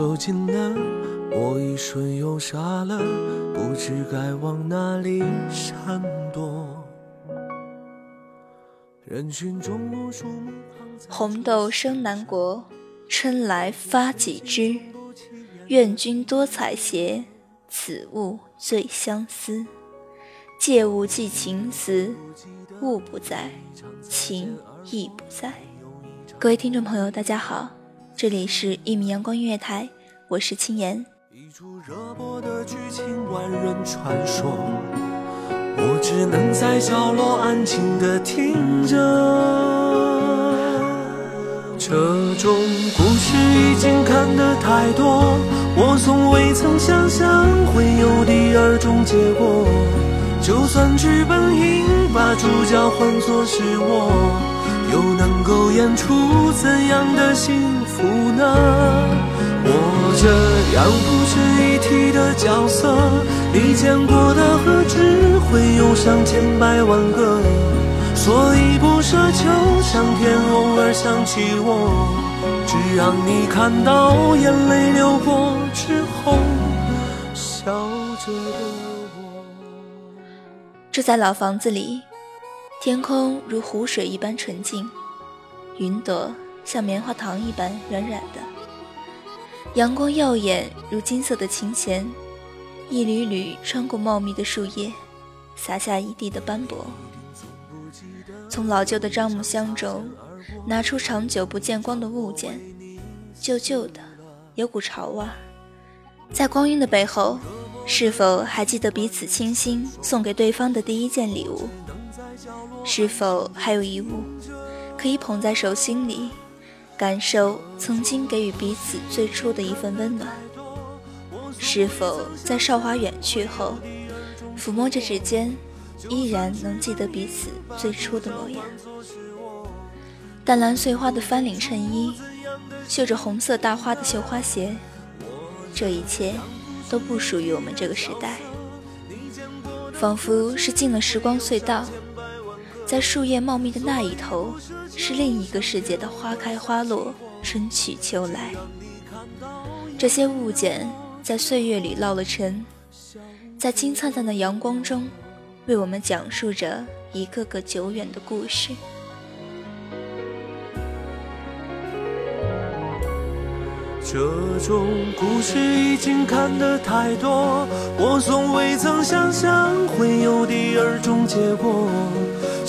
走近了，我一瞬又傻了，不知该往哪里闪躲。人群中无数目红豆生南国，春来发几枝。愿君多采撷，此物最相思。借物寄情思，物不在，情亦不在。各位听众朋友，大家好，这里是一米阳光音乐台，我是青岩。一出热播的剧情，万人传说，我只能在角落安静的听着。这种故事已经看得太多，我从未曾想象会有第二种结果。就算剧本应把主角换作是我，又能够演出怎样的幸福呢？我这样不值一提的角色，你见过的何止会有上千百万个，所以不奢求上天偶尔想起我，只让你看到眼泪流过之后，笑着的我。住在老房子里，天空如湖水一般纯净，云朵像棉花糖一般软软的，阳光耀眼如金色的琴弦，一缕缕穿过茂密的树叶，洒下一地的斑驳。从老旧的樟木箱中拿出长久不见光的物件，旧旧的，有股潮味。在光阴的背后，是否还记得彼此倾心送给对方的第一件礼物？是否还有一物可以捧在手心里，感受曾经给予彼此最初的一份温暖？是否在韶华远去后，抚摸着指尖，依然能记得彼此最初的模样？淡蓝碎花的翻领衬衣，绣着红色大花的绣花鞋，这一切都不属于我们这个时代，仿佛是进了时光隧道，在树叶茂密的那一头，是另一个世界的花开花落，春去秋来。这些物件在岁月里落了尘，在金灿灿的阳光中，为我们讲述着一个个久远的故事。这种故事已经看得太多，我从未曾想象会有第二种结果。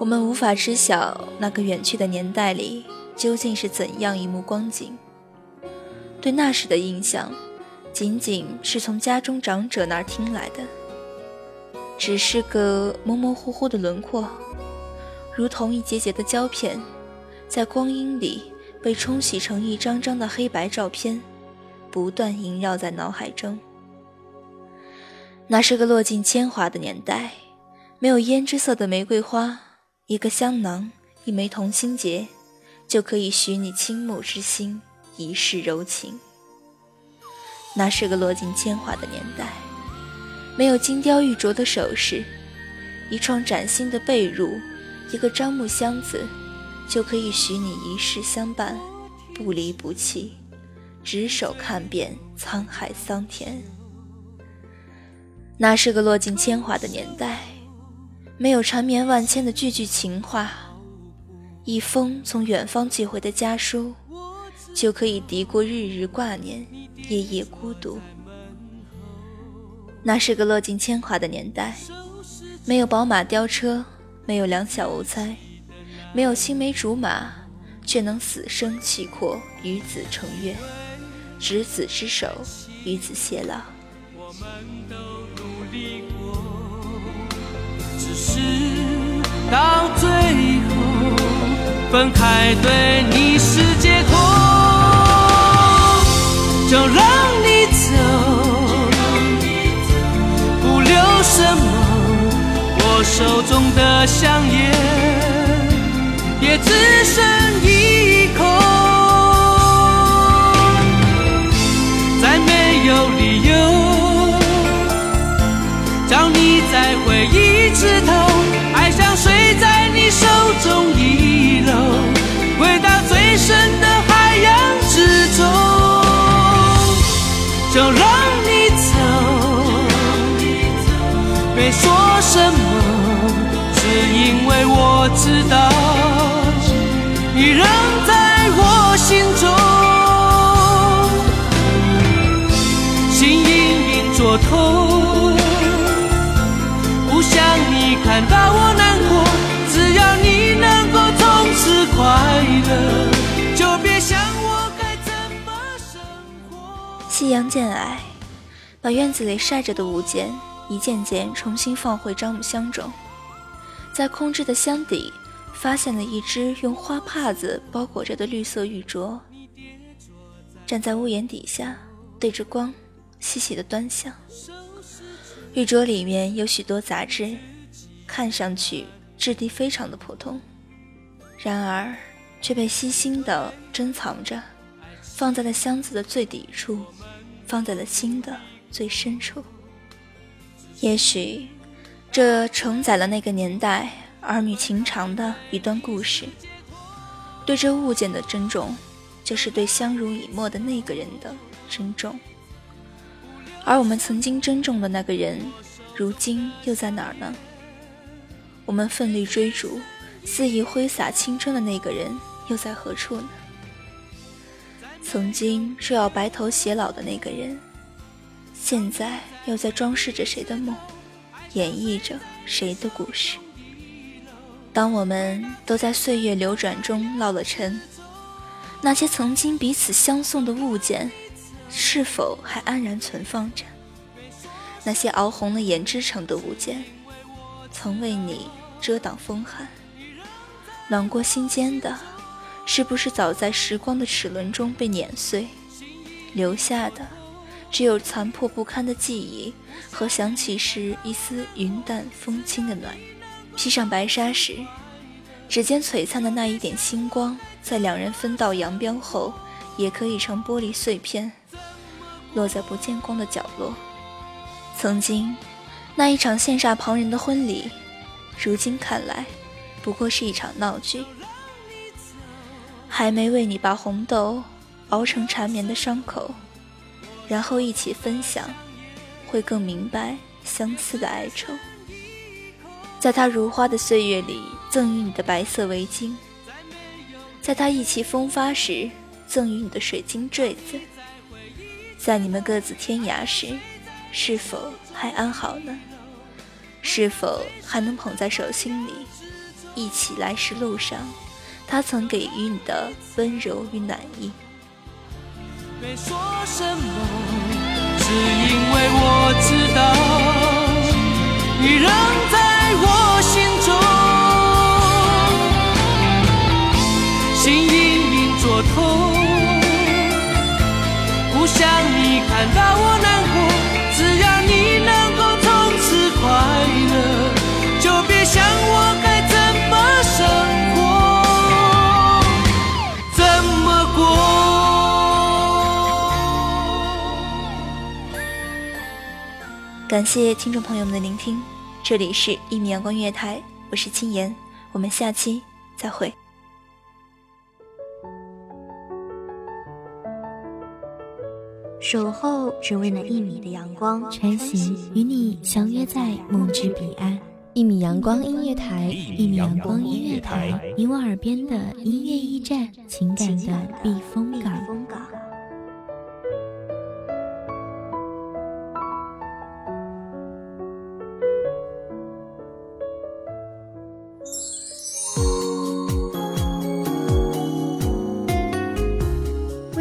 我们无法知晓那个远去的年代里究竟是怎样一幕光景，对那时的印象，仅仅是从家中长者那儿听来的，只是个模模糊糊的轮廓，如同一节节的胶片，在光阴里被冲洗成一张张的黑白照片，不断萦绕在脑海中。那是个落尽铅华的年代，没有胭脂色的玫瑰花。一个香囊，一枚同心结，就可以许你倾慕之心，一世柔情。那是个落尽铅华的年代，没有金雕玉琢的首饰，一床崭新的被褥，一个樟木箱子，就可以许你一世相伴，不离不弃，执手看遍沧海桑田。那是个落尽铅华的年代。没有缠绵万千的句句情话，一封从远方寄回的家书，就可以敌过日日挂念、夜夜孤独。那是个落尽铅华的年代，没有宝马雕车，没有两小无猜，没有青梅竹马，却能死生契阔，与子成悦，执子之手，与子偕老。只是到最后分开，对你是解脱，就让你走，不留什么。我手中的香烟也只剩 know. 夕阳渐矮，把院子里晒着的物件一件件重新放回樟木箱中，在空置的箱底发现了一只用花帕子包裹着的绿色玉镯。站在屋檐底下，对着光，细细的端详。玉镯里面有许多杂质。看上去质地非常的普通，然而却被细心的珍藏着，放在了箱子的最底处，放在了心的最深处。也许，这承载了那个年代儿女情长的一段故事。对这物件的珍重，就是对相濡以沫的那个人的珍重。而我们曾经珍重的那个人，如今又在哪儿呢？我们奋力追逐、肆意挥洒青春的那个人又在何处呢？曾经说要白头偕老的那个人，现在又在装饰着谁的梦，演绎着谁的故事？当我们都在岁月流转中落了尘，那些曾经彼此相送的物件，是否还安然存放着？那些熬红了胭脂成的物件，曾为你。遮挡风寒，暖过心间的，是不是早在时光的齿轮中被碾碎，留下的只有残破不堪的记忆和想起时一丝云淡风轻的暖？披上白纱时，指尖璀璨的那一点星光，在两人分道扬镳后，也可以成玻璃碎片，落在不见光的角落。曾经，那一场羡煞旁人的婚礼。如今看来，不过是一场闹剧。还没为你把红豆熬成缠绵的伤口，然后一起分享，会更明白相思的哀愁。在他如花的岁月里，赠予你的白色围巾，在他意气风发时赠予你的水晶坠子，在你们各自天涯时，是否还安好呢？是否还能捧在手心里，一起来时路上，他曾给予你的温柔与暖意？没说什么，只因为我知道你仍在我心中，心隐隐作痛，不想你看到我难过。只要你感谢听众朋友们的聆听，这里是一米阳光音乐台，我是青言，我们下期再会。守候只为那一米的阳光，穿行与你相约在梦之彼岸。一米阳光音乐台，一米阳光音乐台，你我耳边的音乐驿站，情感的避风港。